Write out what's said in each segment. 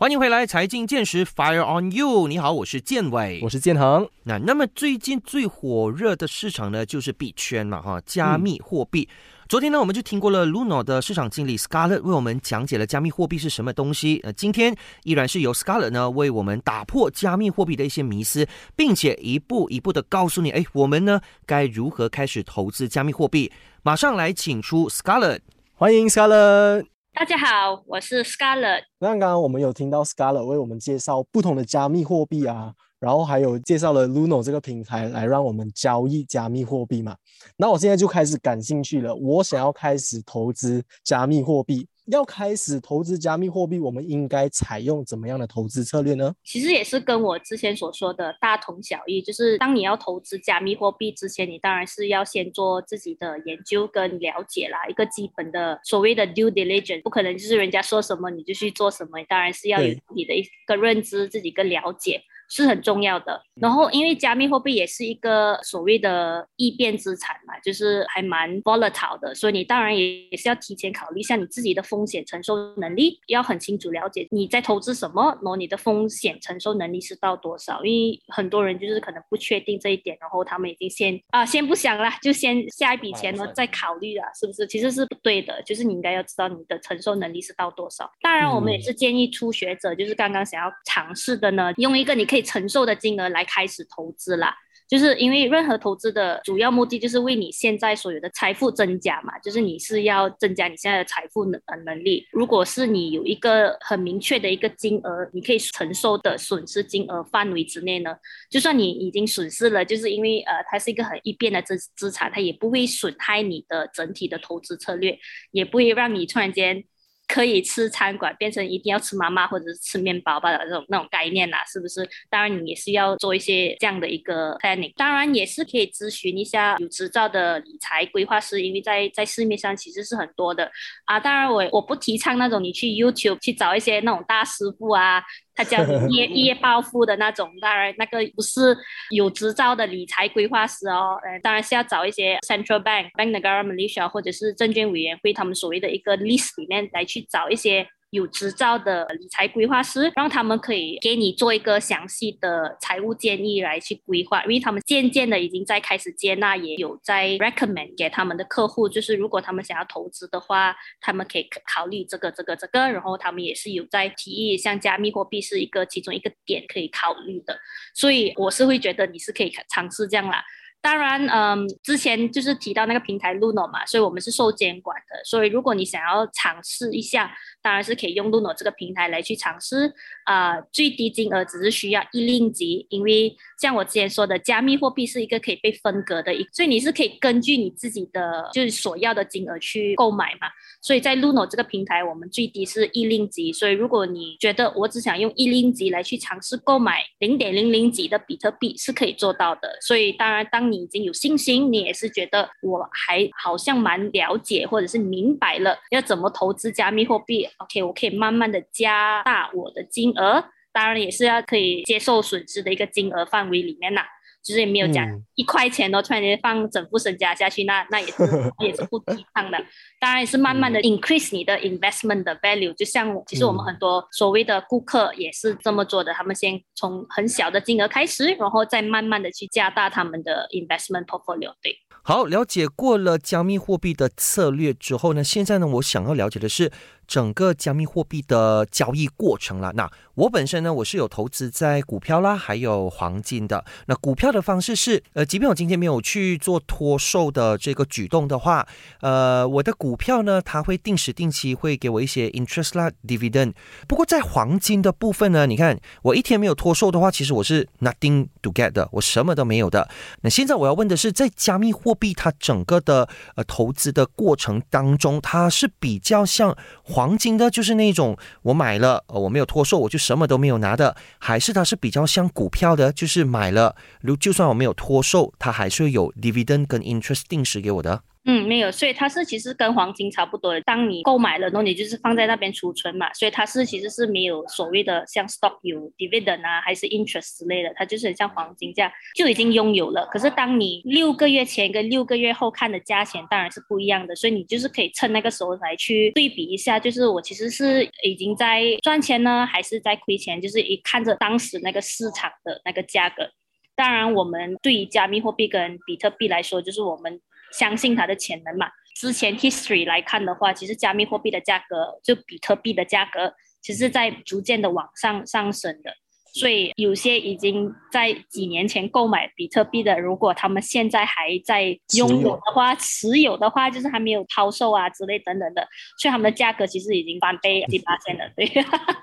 欢迎回来，财经见识，Fire on you！你好，我是建伟，我是建恒。那那么最近最火热的市场呢，就是币圈嘛，哈，加密货币。昨天呢，我们就听过了 Luno 的市场经理 Scarlett 为我们讲解了加密货币是什么东西。呃，今天依然是由 Scarlett 呢为我们打破加密货币的一些迷思，并且一步一步的告诉你，哎，我们呢该如何开始投资加密货币。马上来请出 Scarlett，欢迎 Scarlett。大家好，我是 Scarlett。那刚刚我们有听到 Scarlett 为我们介绍不同的加密货币啊，然后还有介绍了 Luno 这个平台来让我们交易加密货币嘛。那我现在就开始感兴趣了，我想要开始投资加密货币。要开始投资加密货币，我们应该采用怎么样的投资策略呢？其实也是跟我之前所说的大同小异，就是当你要投资加密货币之前，你当然是要先做自己的研究跟了解啦，一个基本的所谓的 due diligence，不可能就是人家说什么你就去做什么，当然是要有你的一个认知，自己个了解。是很重要的。然后，因为加密货币也是一个所谓的易变资产嘛，就是还蛮 volatile 的，所以你当然也也是要提前考虑一下你自己的风险承受能力，要很清楚了解你在投资什么，然后你的风险承受能力是到多少。因为很多人就是可能不确定这一点，然后他们已经先啊先不想了，就先下一笔钱呢再考虑了，是不是？其实是不对的，就是你应该要知道你的承受能力是到多少。当然，我们也是建议初学者，就是刚刚想要尝试的呢，用一个你可以。承受的金额来开始投资啦，就是因为任何投资的主要目的就是为你现在所有的财富增加嘛，就是你是要增加你现在的财富能能力。如果是你有一个很明确的一个金额，你可以承受的损失金额范围之内呢，就算你已经损失了，就是因为呃它是一个很易变的资资产，它也不会损害你的整体的投资策略，也不会让你突然间。可以吃餐馆，变成一定要吃妈妈或者是吃面包吧的那种那种概念呐，是不是？当然你也是要做一些这样的一个 planning，当然也是可以咨询一下有执照的理财规划师，因为在在市面上其实是很多的啊。当然我我不提倡那种你去 YouTube 去找一些那种大师傅啊。他叫一夜一夜暴富的那种，当然那个不是有执照的理财规划师哦，呃，当然是要找一些 central bank、bank the government Malaysia 或者是证券委员会他们所谓的一个 list 里面来去找一些。有执照的理财规划师，让他们可以给你做一个详细的财务建议来去规划，因为他们渐渐的已经在开始接纳，也有在 recommend 给他们的客户，就是如果他们想要投资的话，他们可以考虑这个、这个、这个，然后他们也是有在提议，像加密货币是一个其中一个点可以考虑的，所以我是会觉得你是可以尝试这样啦。当然，嗯，之前就是提到那个平台 Luno 嘛，所以我们是受监管的。所以如果你想要尝试一下，当然是可以用 Luno 这个平台来去尝试。啊，最低金额只是需要一令吉，因为像我之前说的，加密货币是一个可以被分割的，一，所以你是可以根据你自己的就是所要的金额去购买嘛。所以在 Luno 这个平台，我们最低是一令吉。所以如果你觉得我只想用一令吉来去尝试购买零点零零几的比特币，是可以做到的。所以当然当你已经有信心，你也是觉得我还好像蛮了解，或者是明白了要怎么投资加密货币。OK，我可以慢慢的加大我的金额，当然也是要可以接受损失的一个金额范围里面呐。就是也没有讲一块钱都突然间放整副身家下去，那那也是也是不提倡的。当然也是慢慢的 increase 你的 investment 的 value。就像其实我们很多所谓的顾客也是这么做的，他们先从很小的金额开始，然后再慢慢的去加大他们的 investment portfolio。对，好，了解过了加密货币的策略之后呢，现在呢，我想要了解的是。整个加密货币的交易过程了。那我本身呢，我是有投资在股票啦，还有黄金的。那股票的方式是，呃，即便我今天没有去做脱售的这个举动的话，呃，我的股票呢，它会定时定期会给我一些 interest 啦，dividend。不过在黄金的部分呢，你看我一天没有脱售的话，其实我是 nothing to get 的，我什么都没有的。那现在我要问的是，在加密货币它整个的呃投资的过程当中，它是比较像。黄金的就是那种我买了，呃，我没有脱售，我就什么都没有拿的，还是它是比较像股票的，就是买了，如就算我没有脱售，它还是会有 dividend 跟 interest 定时给我的。嗯，没有，所以它是其实跟黄金差不多。当你购买了，那你就是放在那边储存嘛，所以它是其实是没有所谓的像 stock 有 dividend 啊，还是 interest 之类的，它就是很像黄金这样就已经拥有了。可是当你六个月前跟六个月后看的价钱当然是不一样的，所以你就是可以趁那个时候来去对比一下，就是我其实是已经在赚钱呢，还是在亏钱，就是一看着当时那个市场的那个价格。当然，我们对于加密货币跟比特币来说，就是我们。相信它的潜能嘛？之前 history 来看的话，其实加密货币的价格，就比特币的价格，其实在逐渐的往上上升的。所以有些已经在几年前购买比特币的，如果他们现在还在拥有的话，持有的话，就是还没有抛售啊之类等等的，所以他们的价格其实已经翻倍几八千了。对，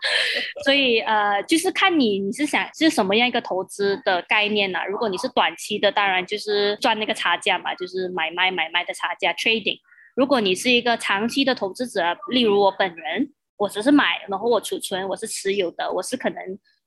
所以呃，就是看你你是想是什么样一个投资的概念呢？如果你是短期的，当然就是赚那个差价嘛，就是买卖买卖的差价 trading。如果你是一个长期的投资者，例如我本人，我只是买，然后我储存，我是持有的，我是可能。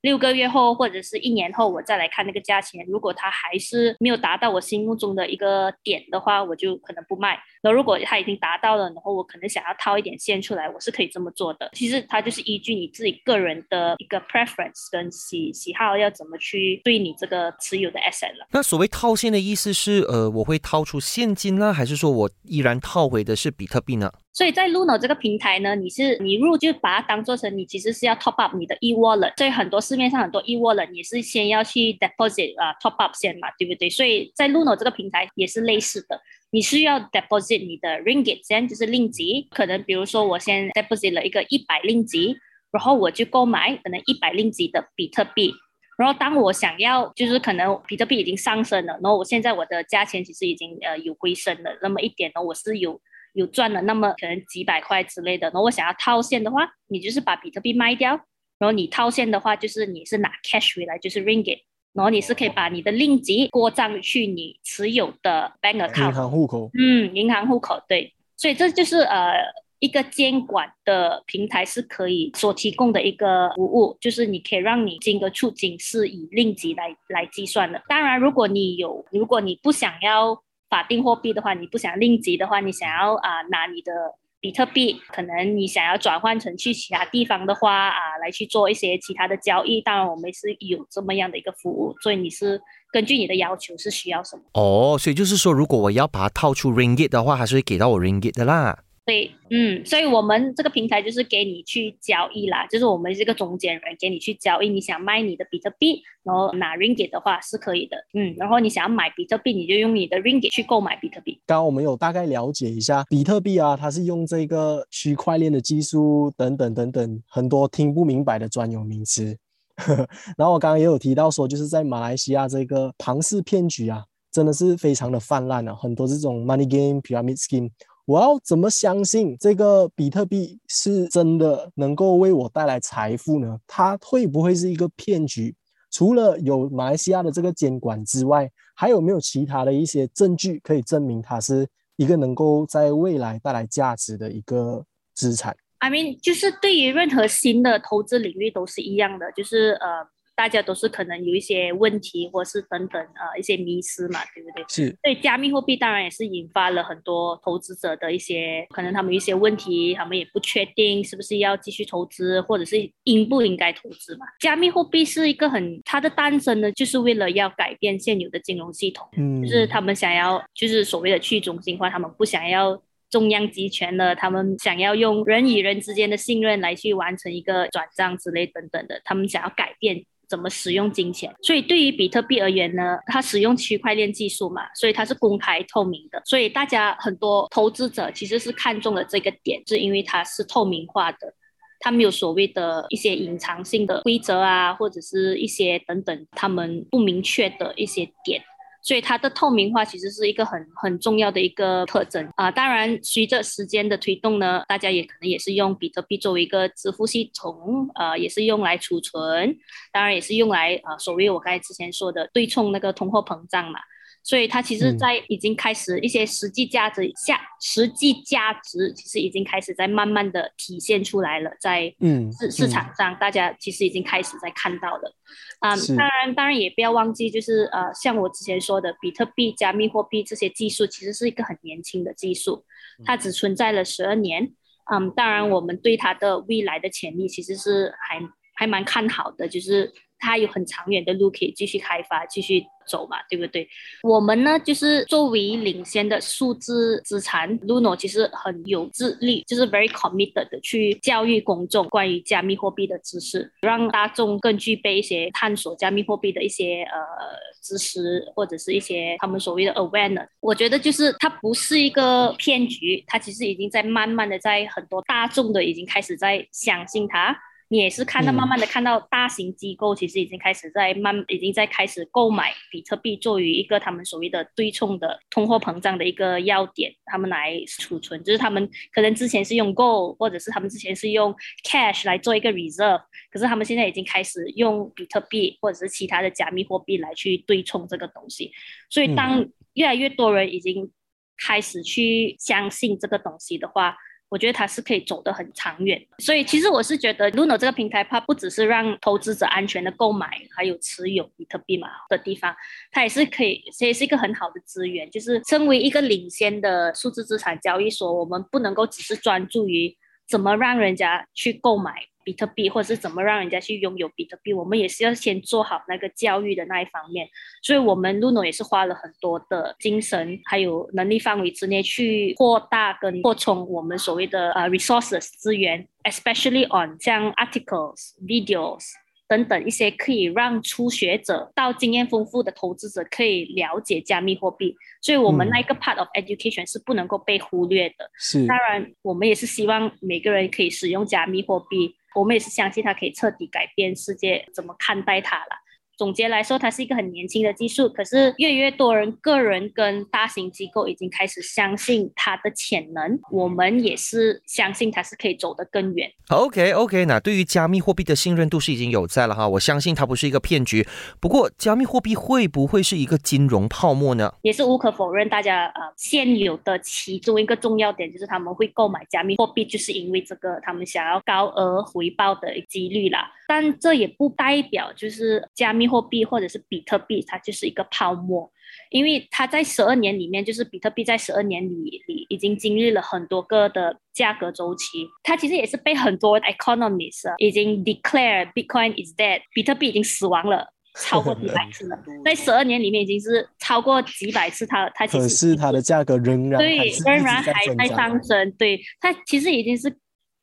六个月后或者是一年后，我再来看那个价钱，如果它还是没有达到我心目中的一个点的话，我就可能不卖。那如果它已经达到了，然后我可能想要掏一点现出来，我是可以这么做的。其实它就是依据你自己个人的一个 preference 跟喜喜好，要怎么去对你这个持有的 asset 了。那所谓套现的意思是，呃，我会掏出现金呢，还是说我依然套回的是比特币呢？所以在 Luno 这个平台呢，你是你入就把它当做成你其实是要 top up 你的 e wallet。所以很多市面上很多 e wallet 也是先要去 deposit 啊 top up 先嘛，对不对？所以在 Luno 这个平台也是类似的，你需要 deposit 你的 ringgit 先就是令吉，可能比如说我先 deposit 了一个一百令吉，然后我就购买可能一百令吉的比特币。然后当我想要就是可能比特币已经上升了，然后我现在我的价钱其实已经呃有回升了那么一点呢，我是有。有赚了那么可能几百块之类的，然后我想要套现的话，你就是把比特币卖掉，然后你套现的话就是你是拿 cash 回来，就是 ringgit，然后你是可以把你的令吉过账去你持有的 bank account 银行户口，嗯，银行户口对，所以这就是呃一个监管的平台是可以所提供的一个服务，就是你可以让你金额出金是以令吉来来计算的。当然，如果你有，如果你不想要。法定货币的话，你不想令吉的话，你想要啊拿你的比特币，可能你想要转换成去其他地方的话啊，来去做一些其他的交易。当然，我们是有这么样的一个服务，所以你是根据你的要求是需要什么？哦，所以就是说，如果我要把它套出 ringgit 的话，还是会给到我 ringgit 的啦。对，嗯，所以我们这个平台就是给你去交易啦，就是我们这个中间人给你去交易。你想卖你的比特币，然后拿 ringgit 的话是可以的，嗯，然后你想要买比特币，你就用你的 ringgit 去购买比特币。刚刚我们有大概了解一下比特币啊，它是用这个区块链的技术等等等等很多听不明白的专有名词。然后我刚刚也有提到说，就是在马来西亚这个庞氏骗局啊，真的是非常的泛滥啊，很多这种 money game pyramid scheme。我要怎么相信这个比特币是真的能够为我带来财富呢？它会不会是一个骗局？除了有马来西亚的这个监管之外，还有没有其他的一些证据可以证明它是一个能够在未来带来价值的一个资产？I mean，就是对于任何新的投资领域都是一样的，就是呃。大家都是可能有一些问题，或是等等呃一些迷失嘛，对不对？是。所以加密货币当然也是引发了很多投资者的一些可能他们一些问题，他们也不确定是不是要继续投资，或者是应不应该投资嘛。加密货币是一个很它的诞生呢，就是为了要改变现有的金融系统，嗯，就是他们想要就是所谓的去中心化，他们不想要中央集权了，他们想要用人与人之间的信任来去完成一个转账之类等等的，他们想要改变。怎么使用金钱？所以对于比特币而言呢，它使用区块链技术嘛，所以它是公开透明的。所以大家很多投资者其实是看中了这个点，是因为它是透明化的，它没有所谓的一些隐藏性的规则啊，或者是一些等等他们不明确的一些点。所以它的透明化其实是一个很很重要的一个特征啊。当然，随着时间的推动呢，大家也可能也是用比特币作为一个支付系统，呃，也是用来储存，当然也是用来呃，所谓我刚才之前说的对冲那个通货膨胀嘛。所以它其实，在已经开始一些实际价值下，实际价值其实已经开始在慢慢的体现出来了，在嗯市市场上，大家其实已经开始在看到了。啊，是当然，当然也不要忘记，就是呃，像我之前说的，比特币、加密货币这些技术其实是一个很年轻的技术，它只存在了十二年。嗯，当然，我们对它的未来的潜力其实是还还蛮看好的，就是它有很长远的路可以继续开发、继续走嘛，对不对？我们呢，就是作为领先的数字资产，Luno 其实很有智力，就是 very committed 的去教育公众关于加密货币的知识，让大众更具备一些探索加密货币的一些呃知识，或者是一些他们所谓的 awareness。我觉得就是它不是一个骗局，它其实已经在慢慢的在很多大众的已经开始在相信它。你也是看到，嗯。慢慢的看到大型机构其实已经开始在慢，已经在开始购买比特币作为一个他们所谓的对冲的通货膨胀的一个要点，他们来储存，就是他们可能之前是用 Gold，或者是他们之前是用 Cash 来做一个 reserve，可是他们现在已经开始用比特币或者是其他的加密货币来去对冲这个东西，所以当越来越多人已经开始去相信这个东西的话，我觉得它是可以走得很长远，所以其实我是觉得 Luno 这个平台，它不只是让投资者安全的购买，还有持有比特币嘛的地方，它也是可以，这也是一个很好的资源。就是身为一个领先的数字资产交易所，我们不能够只是专注于怎么让人家去购买比特币，或者是怎么让人家去拥有比特币，我们也是要先做好那个教育的那一方面。所以，我们 Luno 也是花了很多的精神，还有能力范围之内去扩大跟扩充我们所谓的呃 resources 资源，especially on 像 articles、videos 等等一些可以让初学者到经验丰富的投资者可以了解加密货币。所以，我们那一个 part of education 是不能够被忽略的。是当然，我们也是希望每个人可以使用加密货币，我们也是相信他可以彻底改变世界怎么看待他了。总结来说，它是一个很年轻的技术，可是越来越多人、个人跟大型机构已经开始相信它的潜能，我们也是相信它是可以走得更远。OK OK，那对于加密货币的信任度是已经有在了哈，我相信它不是一个骗局。不过，加密货币会不会是一个金融泡沫呢？也是无可否认，大家呃现有的其中一个重要点就是他们会购买加密货币，就是因为这个他们想要高额回报的几率啦。但这也不代表就是加密货币或者是比特币它就是一个泡沫，因为它在十二年里面，就是比特币在十二年里里已经经历了很多个的价格周期，它其实也是被很多 economists 啊已经 declare Bitcoin is dead，比特币已经死亡了。超过几百次了，在十二年里面已经是超过几百次它，它其实可是它的价格仍然对，仍然还在上升。对，它其实已经是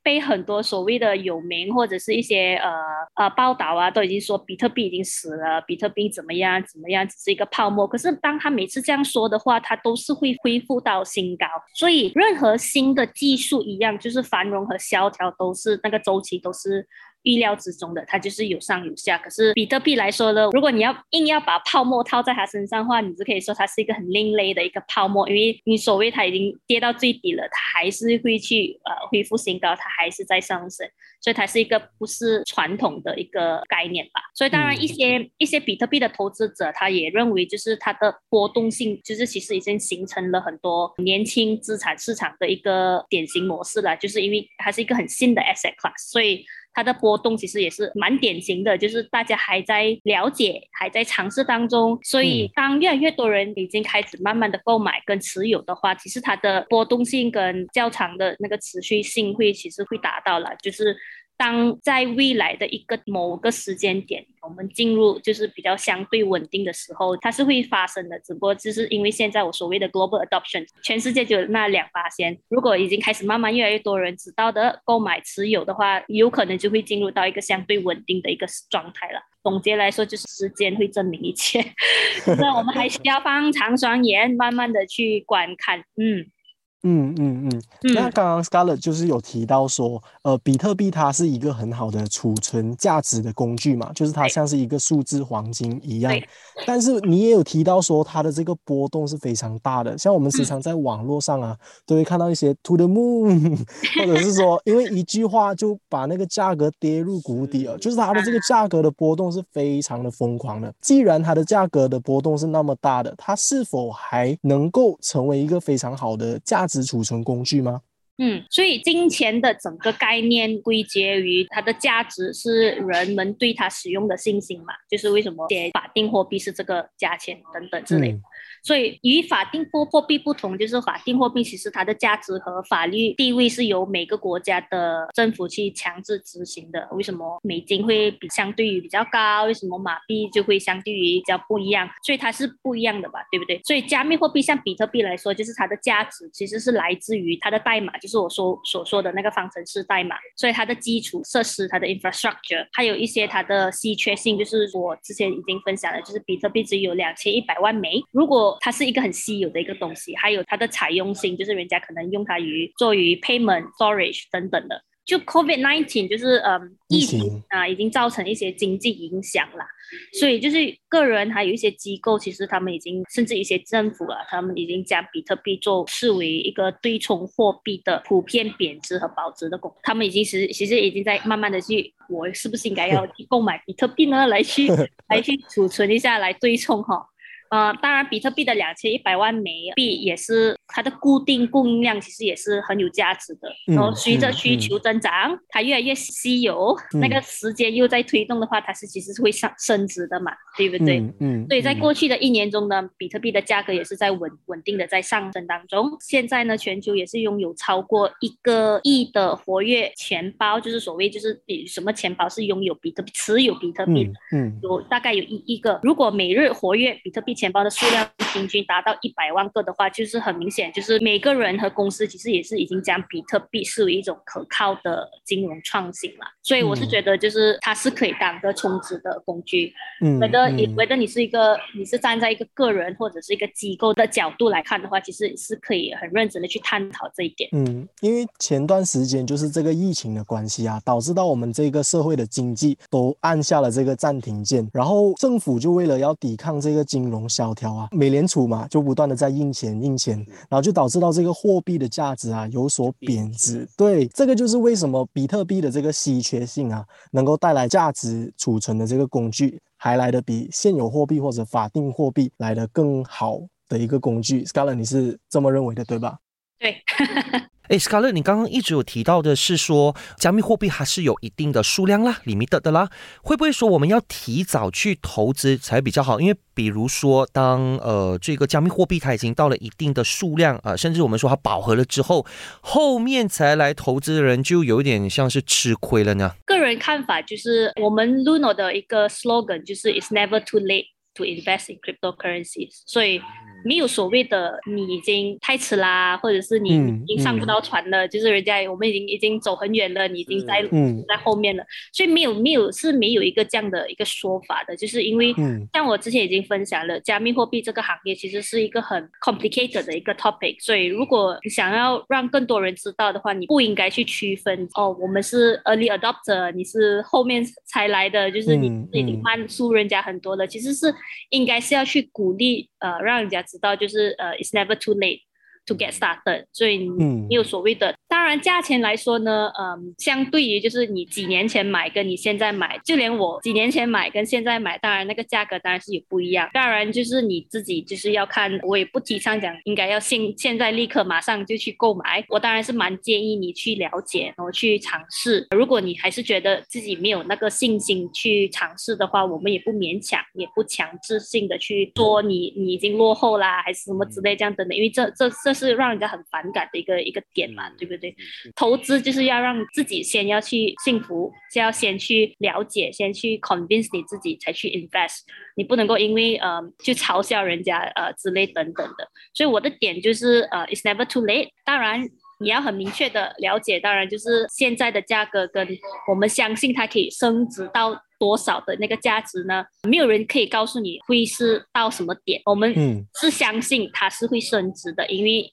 被很多所谓的有名或者是一些呃呃报道啊，都已经说比特币已经死了，比特币怎么样怎么样，只是一个泡沫。可是当他每次这样说的话，他都是会恢复到新高。所以任何新的技术一样，就是繁荣和萧条都是那个周期都是。预料之中的，它就是有上有下。可是比特币来说呢，如果你要硬要把泡沫套在它身上的话，你就可以说它是一个很另类的一个泡沫，因为你所谓它已经跌到最底了，它还是会去呃恢复新高，它还是在上升，所以它是一个不是传统的一个概念吧。所以当然一些、一些比特币的投资者，他也认为就是它的波动性，就是其实已经形成了很多年轻资产市场的一个典型模式了，就是因为它是一个很新的 asset class，所以。它的波动其实也是蛮典型的，就是大家还在了解、还在尝试当中，所以当越来越多人已经开始慢慢的购买跟持有的话，其实它的波动性跟较长的那个持续性会其实会达到了，就是。当在未来的一个某个时间点，我们进入就是比较相对稳定的时候，它是会发生的。只不过就是因为现在我所谓的 global adoption，全世界就那两八仙，如果已经开始慢慢越来越多人知道的购买持有的话，有可能就会进入到一个相对稳定的一个状态了。总结来说，就是时间会证明一切。那我们还需要放长双眼，慢慢的去观看。嗯。嗯嗯嗯，那刚刚 Scarlett 就是有提到说，呃，比特币它是一个很好的储存价值的工具嘛，就是它像是一个数字黄金一样。但是你也有提到说，它的这个波动是非常大的，像我们时常在网络上啊，都会看到一些 To the moon，或者是说因为一句话就把那个价格跌入谷底了，就是它的这个价格的波动是非常的疯狂的。既然它的价格的波动是那么大的，它是否还能够成为一个非常好的价？值储存工具吗？嗯，所以金钱的整个概念归结于它的价值是人们对它使用的信心嘛，就是为什么写法定货币是这个价钱等等之类的。所以与法定货货币不同，就是法定货币其实它的价值和法律地位是由每个国家的政府去强制执行的。为什么美金会比相对于比较高？为什么马币就会相对于比较不一样？所以它是不一样的吧，对不对？所以加密货币像比特币来说，就是它的价值其实是来自于它的代码，就是我说所说的那个方程式代码。所以它的基础设施、它的 infrastructure，还有一些它的稀缺性，就是我之前已经分享了，就是比特币只有两千一百万枚，如果它是一个很稀有的一个东西，还有它的采用性，就是人家可能用它于做于 payment storage 等等的。就 COVID nineteen 就是嗯疫情啊，已经造成一些经济影响啦，所以就是个人还有一些机构，其实他们已经甚至一些政府啊，他们已经将比特币做视为一个对冲货币的普遍贬值和保值的工，他们已经实其实已经在慢慢的去，我是不是应该要去购买比特币呢？来去来去储存一下来对冲哈。呃，当然，比特币的两千一百万枚币也是它的固定供应量，其实也是很有价值的。然后随着需求增长，它越来越稀有，那个时间又在推动的话，它是其实是会上升值的嘛，对不对？嗯。所以在过去的一年中呢，比特币的价格也是在稳稳定的在上升当中。现在呢，全球也是拥有超过一个亿的活跃钱包，就是所谓就是比什么钱包是拥有比特币持有比特币的，嗯，有大概有一亿个。如果每日活跃比特币钱包的数量平均达到一百万个的话，就是很明显，就是每个人和公司其实也是已经将比特币视为一种可靠的金融创新了。所以我是觉得，就是它是可以当个充值的工具。嗯，觉得你觉得你是一个，你是站在一个个人或者是一个机构的角度来看的话，其实是可以很认真的去探讨这一点。嗯，因为前段时间就是这个疫情的关系啊，导致到我们这个社会的经济都按下了这个暂停键，然后政府就为了要抵抗这个金融。萧条啊，美联储嘛，就不断的在印钱印钱，然后就导致到这个货币的价值啊有所贬值。对，这个就是为什么比特币的这个稀缺性啊，能够带来价值储存的这个工具，还来的比现有货币或者法定货币来的更好的一个工具。Scarlett，你是这么认为的，对吧？对。哎，Scarlett，你刚刚一直有提到的是说，加密货币还是有一定的数量啦，limit 的啦，会不会说我们要提早去投资才比较好？因为比如说，当呃这个加密货币它已经到了一定的数量啊，甚至我们说它饱和了之后，后面才来投资的人就有点像是吃亏了呢？个人看法就是，我们 Luno 的一个 slogan 就是 "It's never too late to invest in cryptocurrencies"，所以。没有所谓的你已经太迟啦，或者是你已经上不到船了，就是人家我们已经已经走很远了，你已经在在后面了，所以没有没有是没有一个这样的一个说法的，就是因为像我之前已经分享了，加密货币这个行业其实是一个很 complicated 的一个 topic，所以如果你想要让更多人知道的话，你不应该去区分哦，我们是 early adopter，你是后面才来的，就是你已经慢输人家很多了，其实是应该是要去鼓励呃让人家。知道就是呃，it's never too late。 To get started，所以没有所谓的。当然，价钱来说呢，嗯，相对于就是你几年前买跟你现在买，就连我几年前买跟现在买，当然那个价格当然是有不一样。当然，就是你自己就是要看，我也不提倡讲应该要现现在立刻马上就去购买。我当然是蛮建议你去了解，然后去尝试。如果你还是觉得自己没有那个信心去尝试的话，我们也不勉强，也不强制性的去说你你已经落后啦，还是什么之类这样等等。因为这这这。是让人家很反感的一个一个点嘛，对不对？投资就是要让自己先要去幸福，就要先去了解，先去 convince 你自己才去 invest。你不能够因为呃去嘲笑人家呃之类等等的。所以我的点就是呃，it's never too late。当然你要很明确的了解，当然就是现在的价格跟我们相信它可以升值到。多少的那个价值呢？没有人可以告诉你会是到什么点。我们是相信它是会升值的，因为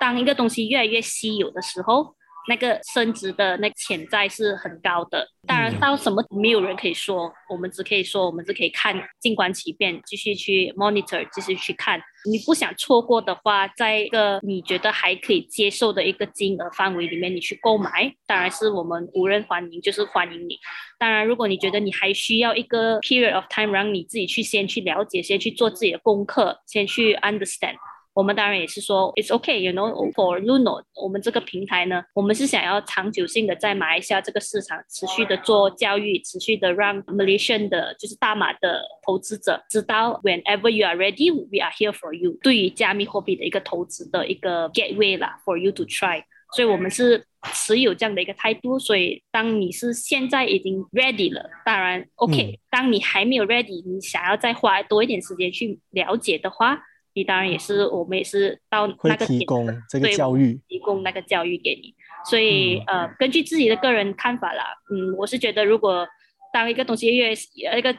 当一个东西越来越稀有的时候。那个升值的那潜在是很高的，当然到什么没有人可以说，我们只可以说我们只可以看，静观其变，继续去 monitor，继续去看。你不想错过的话，在一个你觉得还可以接受的一个金额范围里面，你去购买，当然是我们无人欢迎，就是欢迎你。当然，如果你觉得你还需要一个 period of time，让你自己去先去了解，先去做自己的功课，先去 understand。我们当然也是说，it's okay，you know，for Luno，我们这个平台呢，我们是想要长久性的在马来西亚这个市场持续的做教育，持续的让 Malaysian 的，就是大马的投资者知道，whenever you are ready，we are here for you。对于加密货币的一个投资的一个 gateway 啦，for you to try。所以我们是持有这样的一个态度。所以当你是现在已经 ready 了，当然 OK。当你还没有 ready，你想要再花多一点时间去了解的话。你当然也是，我们也是到那个提供这个教育，提供那个教育给你。所以呃，根据自己的个人看法啦，嗯，我是觉得如果当一个东西越呃一个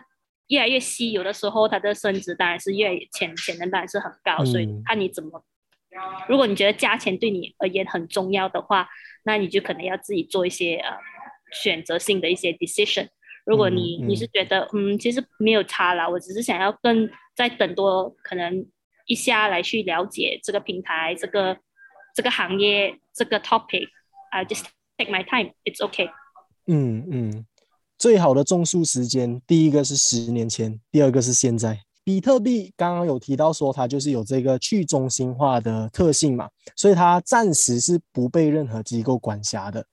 越来越稀有的时候，它的升值当然是越潜潜能当然是很高。所以看你怎么，如果你觉得价钱对你而言很重要的话，那你就可能要自己做一些呃选择性的一些 decision。如果你你是觉得嗯其实没有差啦，我只是想要更再等多可能。一下来去了解这个平台、这个这个行业、这个 topic，I just take my time，it's okay。嗯嗯，最好的种树时间，第一个是十年前，第二个是现在。比特币刚刚有提到说它就是有这个去中心化的特性嘛，所以它暂时是不被任何机构管辖的，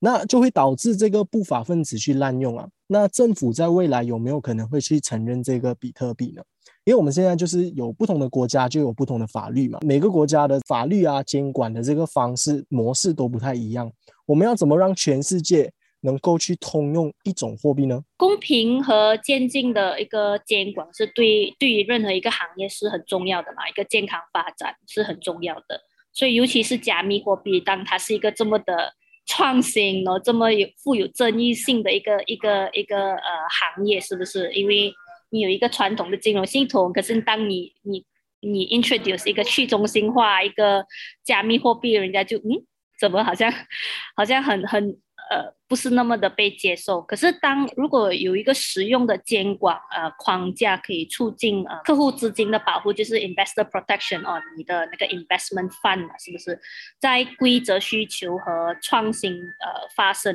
那就会导致这个不法分子去滥用啊。那政府在未来有没有可能会去承认这个比特币呢？因为我们现在就是有不同的国家就有不同的法律嘛，每个国家的法律啊监管的这个方式模式都不太一样。我们要怎么让全世界能够去通用一种货币呢？公平和渐进的一个监管是对对于任何一个行业是很重要的嘛，一个健康发展是很重要的。所以尤其是加密货币，当它是一个这么的创新哦，这么有富有争议性的一个一个一个呃行业，是不是？因为你有一个传统的金融系统，可是当你你你 introduce 一个去中心化一个加密货币，人家就嗯，怎么好像 好像很很呃不是那么的被接受。可是当如果有一个实用的监管呃框架，可以促进呃客户资金的保护，就是 investor protection 哦，你的那个 investment fund 是不是在规则需求和创新呃发生？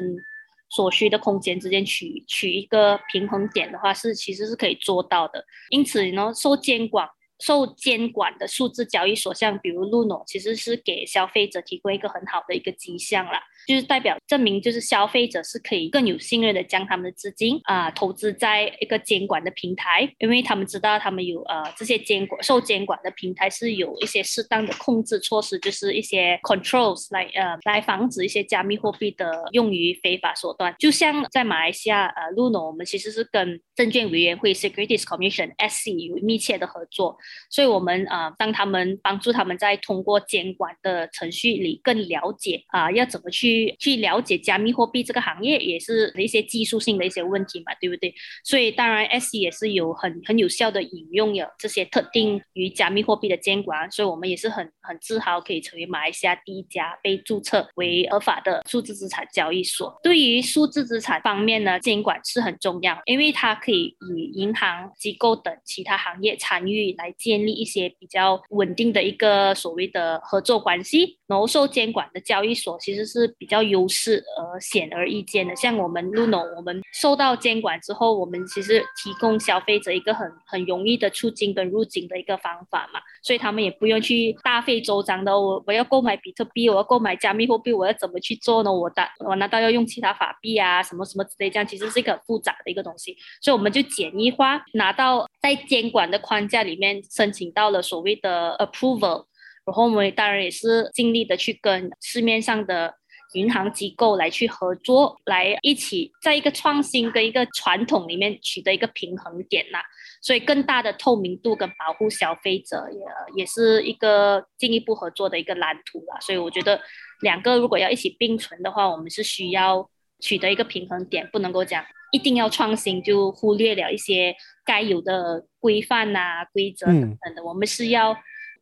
所需的空间之间取取一个平衡点的话，是其实是可以做到的。因此呢，受监管。受监管的数字交易所，像比如 Luno，其实是给消费者提供一个很好的一个迹象啦，就是代表证明，就是消费者是可以更有信任的将他们的资金啊投资在一个监管的平台，因为他们知道他们有呃这些监管受监管的平台是有一些适当的控制措施，就是一些 controls 来呃来防止一些加密货币的用于非法手段。就像在马来西亚呃 Luno，我们其实是跟证券委员会 Securities Commission SC 有密切的合作。所以，我们啊，当他们帮助他们在通过监管的程序里更了解啊，要怎么去去了解加密货币这个行业，也是一些技术性的一些问题嘛，对不对？所以，当然，S 也是有很很有效的引用有这些特定于加密货币的监管，所以我们也是很很自豪可以成为马来西亚第一家被注册为合法的数字资产交易所。对于数字资产方面呢，监管是很重要，因为它可以与银行机构等其他行业参与来。建立一些比较稳定的一个所谓的合作关系，然后受监管的交易所其实是比较优势而显而易见的。像我们 Luno，我们受到监管之后，我们其实提供消费者一个很很容易的出金跟入金的一个方法嘛，所以他们也不用去大费周章的。我我要购买比特币，我要购买加密货币，我要怎么去做呢？我的我难道要用其他法币啊，什么什么之类？这样其实是一个很复杂的一个东西，所以我们就简易化，拿到在监管的框架里面。申请到了所谓的 approval，然后我们当然也是尽力的去跟市面上的银行机构来去合作，来一起在一个创新跟一个传统里面取得一个平衡点呐。所以更大的透明度跟保护消费者也也是一个进一步合作的一个蓝图啦。所以我觉得两个如果要一起并存的话，我们是需要取得一个平衡点，不能够讲。一定要创新，就忽略了一些该有的规范呐、规则等等的。我们是要。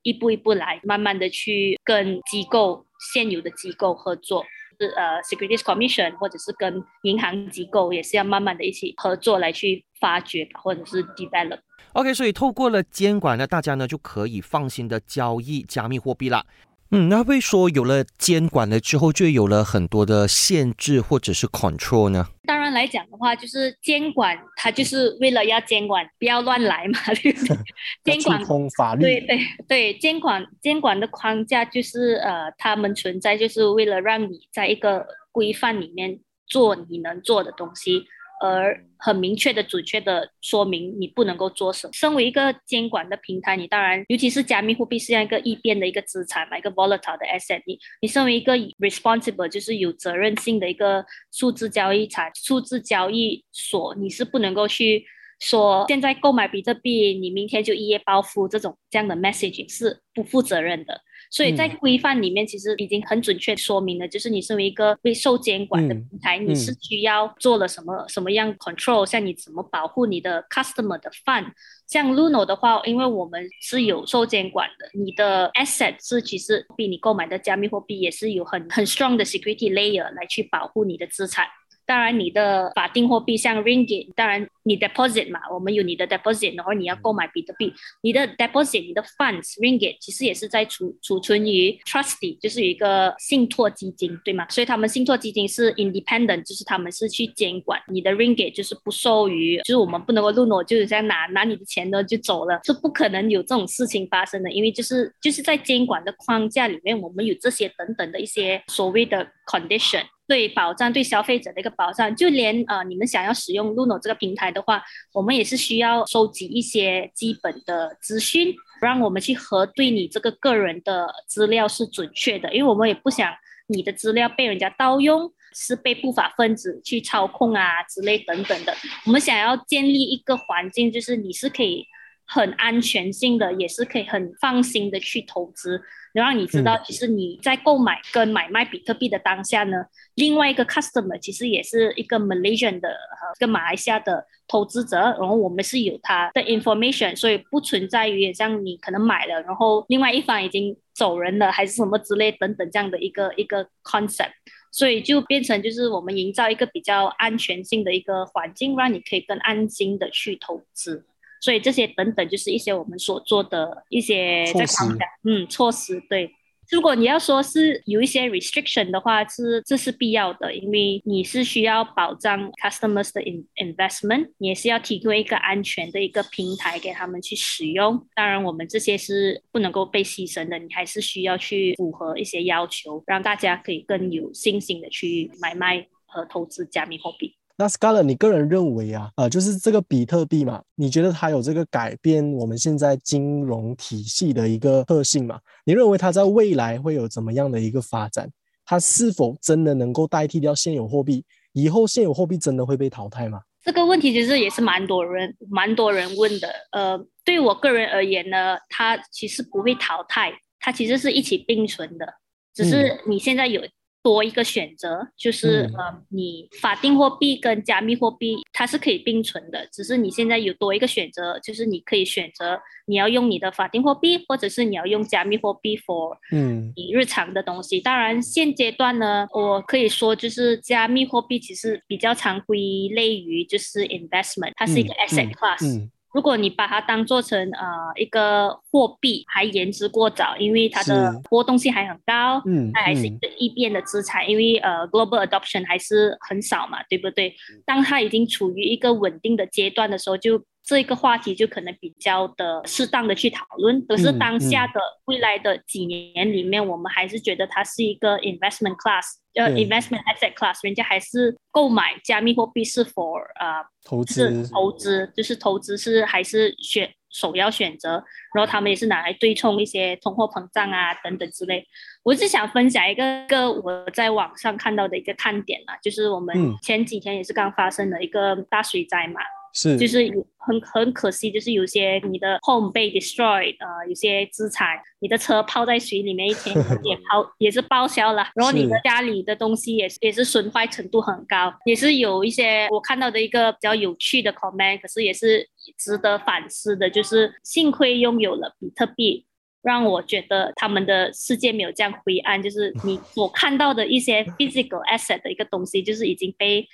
一步一步来，慢慢的去跟机构现有的机构合作，是呃 Securities Commission 或者是跟银行机构也是要慢慢的一起合作来去发掘或者是 develop。OK，所以透过了监管呢，大家呢就可以放心的交易加密货币啦。嗯，那会说有了监管了之后，就有了很多的限制或者是 control 呢？当然来讲的话，就是监管，它就是为了要监管，不要乱来嘛，对不对？监管 法律，对对对，监管监管的框架就是呃，他们存在就是为了让你在一个规范里面做你能做的东西。而很明确的、准确的说明你不能够做什么。身为一个监管的平台，你当然，尤其是加密货币是这样一个易变的一个资产嘛，一个 volatile 的 asset，你你身为一个 responsible 就是有责任性的一个数字交易产、数字交易所，你是不能够去说现在购买比特币，你明天就一夜暴富这种这样的 messaging 是不负责任的。所以在规范里面，其实已经很准确说明了，就是你身为一个被受监管的平台，你是需要做了什么什么样 control，像你怎么保护你的 customer 的 fund。像 Luno 的话，因为我们是有受监管的，你的 asset 是其实比你购买的加密货币也是有很很 strong 的 security layer 来去保护你的资产。当然，你的法定货币像 Ringgit，当然你 deposit 嘛，我们有你的 deposit，然后你要购买比特币，你的 deposit，你的 funds Ringgit 其实也是在储储存于 trustee，就是有一个信托基金，对吗？所以他们信托基金是 independent，就是他们是去监管你的 Ringgit，就是不受于，就是我们不能够 Luno 就是这样拿拿你的钱呢就走了，是不可能有这种事情发生的，因为就是就是在监管的框架里面，我们有这些等等的一些所谓的 condition。对保障对消费者的一个保障，就连呃你们想要使用 Luno 这个平台的话，我们也是需要收集一些基本的资讯，让我们去核对你这个个人的资料是准确的，因为我们也不想你的资料被人家盗用，是被不法分子去操控啊之类等等的。我们想要建立一个环境，就是你是可以很安全性的，也是可以很放心的去投资。能让你知道，其实你在购买跟买卖比特币的当下呢，另外一个 customer 其实也是一个 Malaysian 的呃，跟马来西亚的投资者，然后我们是有他的 information，所以不存在于像你可能买了，然后另外一方已经走人了，还是什么之类等等这样的一个一个 concept，所以就变成就是我们营造一个比较安全性的一个环境，让你可以更安心的去投资。所以这些等等就是一些我们所做的一些在框架，嗯，措施。对，如果你要说是有一些 restriction 的话，是这是必要的，因为你是需要保障 customers 的 in investment，你也是要提供一个安全的一个平台给他们去使用。当然，我们这些是不能够被牺牲的，你还是需要去符合一些要求，让大家可以更有信心的去买卖和投资加密货币。那 Scarlett，你个人认为啊，呃，就是这个比特币嘛，你觉得它有这个改变我们现在金融体系的一个特性嘛？你认为它在未来会有怎么样的一个发展？它是否真的能够代替掉现有货币？以后现有货币真的会被淘汰吗？这个问题其实也是蛮多人蛮多人问的。呃，对我个人而言呢，它其实不会淘汰，它其实是一起并存的，只是你现在有。多一个选择，就是呃，你法定货币跟加密货币它是可以并存的，只是你现在有多一个选择，就是你可以选择你要用你的法定货币，或者是你要用加密货币 for 嗯你日常的东西。当然现阶段呢，我可以说就是加密货币其实比较常归类于就是 investment，它是一个 asset class。如果你把它当做成呃一个货币，还言之过早，因为它的波动性还很高，嗯，它还是一个易变的资产，因为呃 global adoption 还是很少嘛，对不对？当它已经处于一个稳定的阶段的时候，就这个话题就可能比较的适当的去讨论。可是当下的未来的几年里面，我们还是觉得它是一个 investment class。呃，investment asset class，人家还是购买加密货币是 for 呃投资，投资就是投资是还是选首要选择，然后他们也是拿来对冲一些通货膨胀啊等等之类。我是想分享一个个我在网上看到的一个看点啊，就是我们前几天也是刚发生了一个大水灾嘛。是，就是有很很可惜，就是有些你的 home 被 destroyed，呃，有些资产，你的车泡在水里面一天 也泡也是报销了，然后你的家里的东西也是也是损坏程度很高，也是有一些我看到的一个比较有趣的 comment，可是也是值得反思的，就是幸亏拥有了比特币。让我觉得他们的世界没有这样灰暗，就是你所看到的一些 physical asset 的一个东西，就是已经被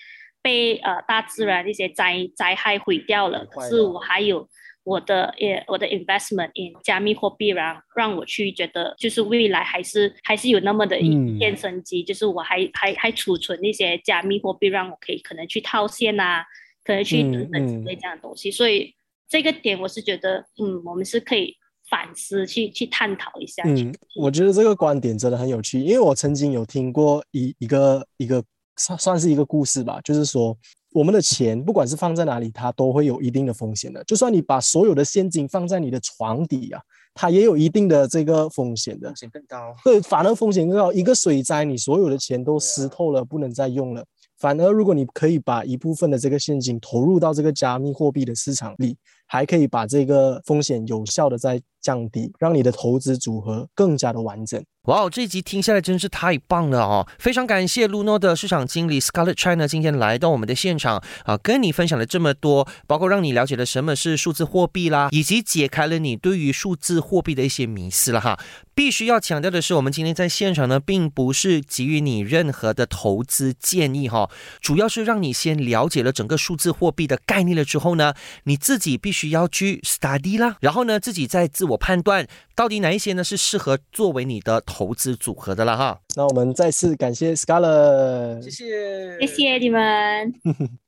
被呃大自然一些灾灾害毁掉了。可是我还有我的也我的 investment in 加密货币，让让我去觉得就是未来还是还是有那么的一片生机，就是我还还还储存一些加密货币，让我可以可能去套现啊，可能去等等之类这样的东西。所以这个点我是觉得，嗯，我们是可以。反思去去探讨一下。嗯，我觉得这个观点真的很有趣，因为我曾经有听过一一个一个算算是一个故事吧，就是说我们的钱不管是放在哪里，它都会有一定的风险的。就算你把所有的现金放在你的床底啊，它也有一定的这个风险的，风险更高。对，反而风险更高。一个水灾，你所有的钱都湿透了，不能再用了。反而如果你可以把一部分的这个现金投入到这个加密货币的市场里，还可以把这个风险有效的再。降低，让你的投资组合更加的完整。哇哦，这一集听下来真是太棒了哦！非常感谢 Luno 的市场经理 Scarlett China 今天来到我们的现场啊，跟你分享了这么多，包括让你了解了什么是数字货币啦，以及解开了你对于数字货币的一些迷思了哈。必须要强调的是，我们今天在现场呢，并不是给予你任何的投资建议哈，主要是让你先了解了整个数字货币的概念了之后呢，你自己必须要去 study 啦，然后呢，自己再自我判断到底哪一些呢是适合作为你的。投资组合的了哈，那我们再次感谢 Scarlett，谢谢，谢谢你们。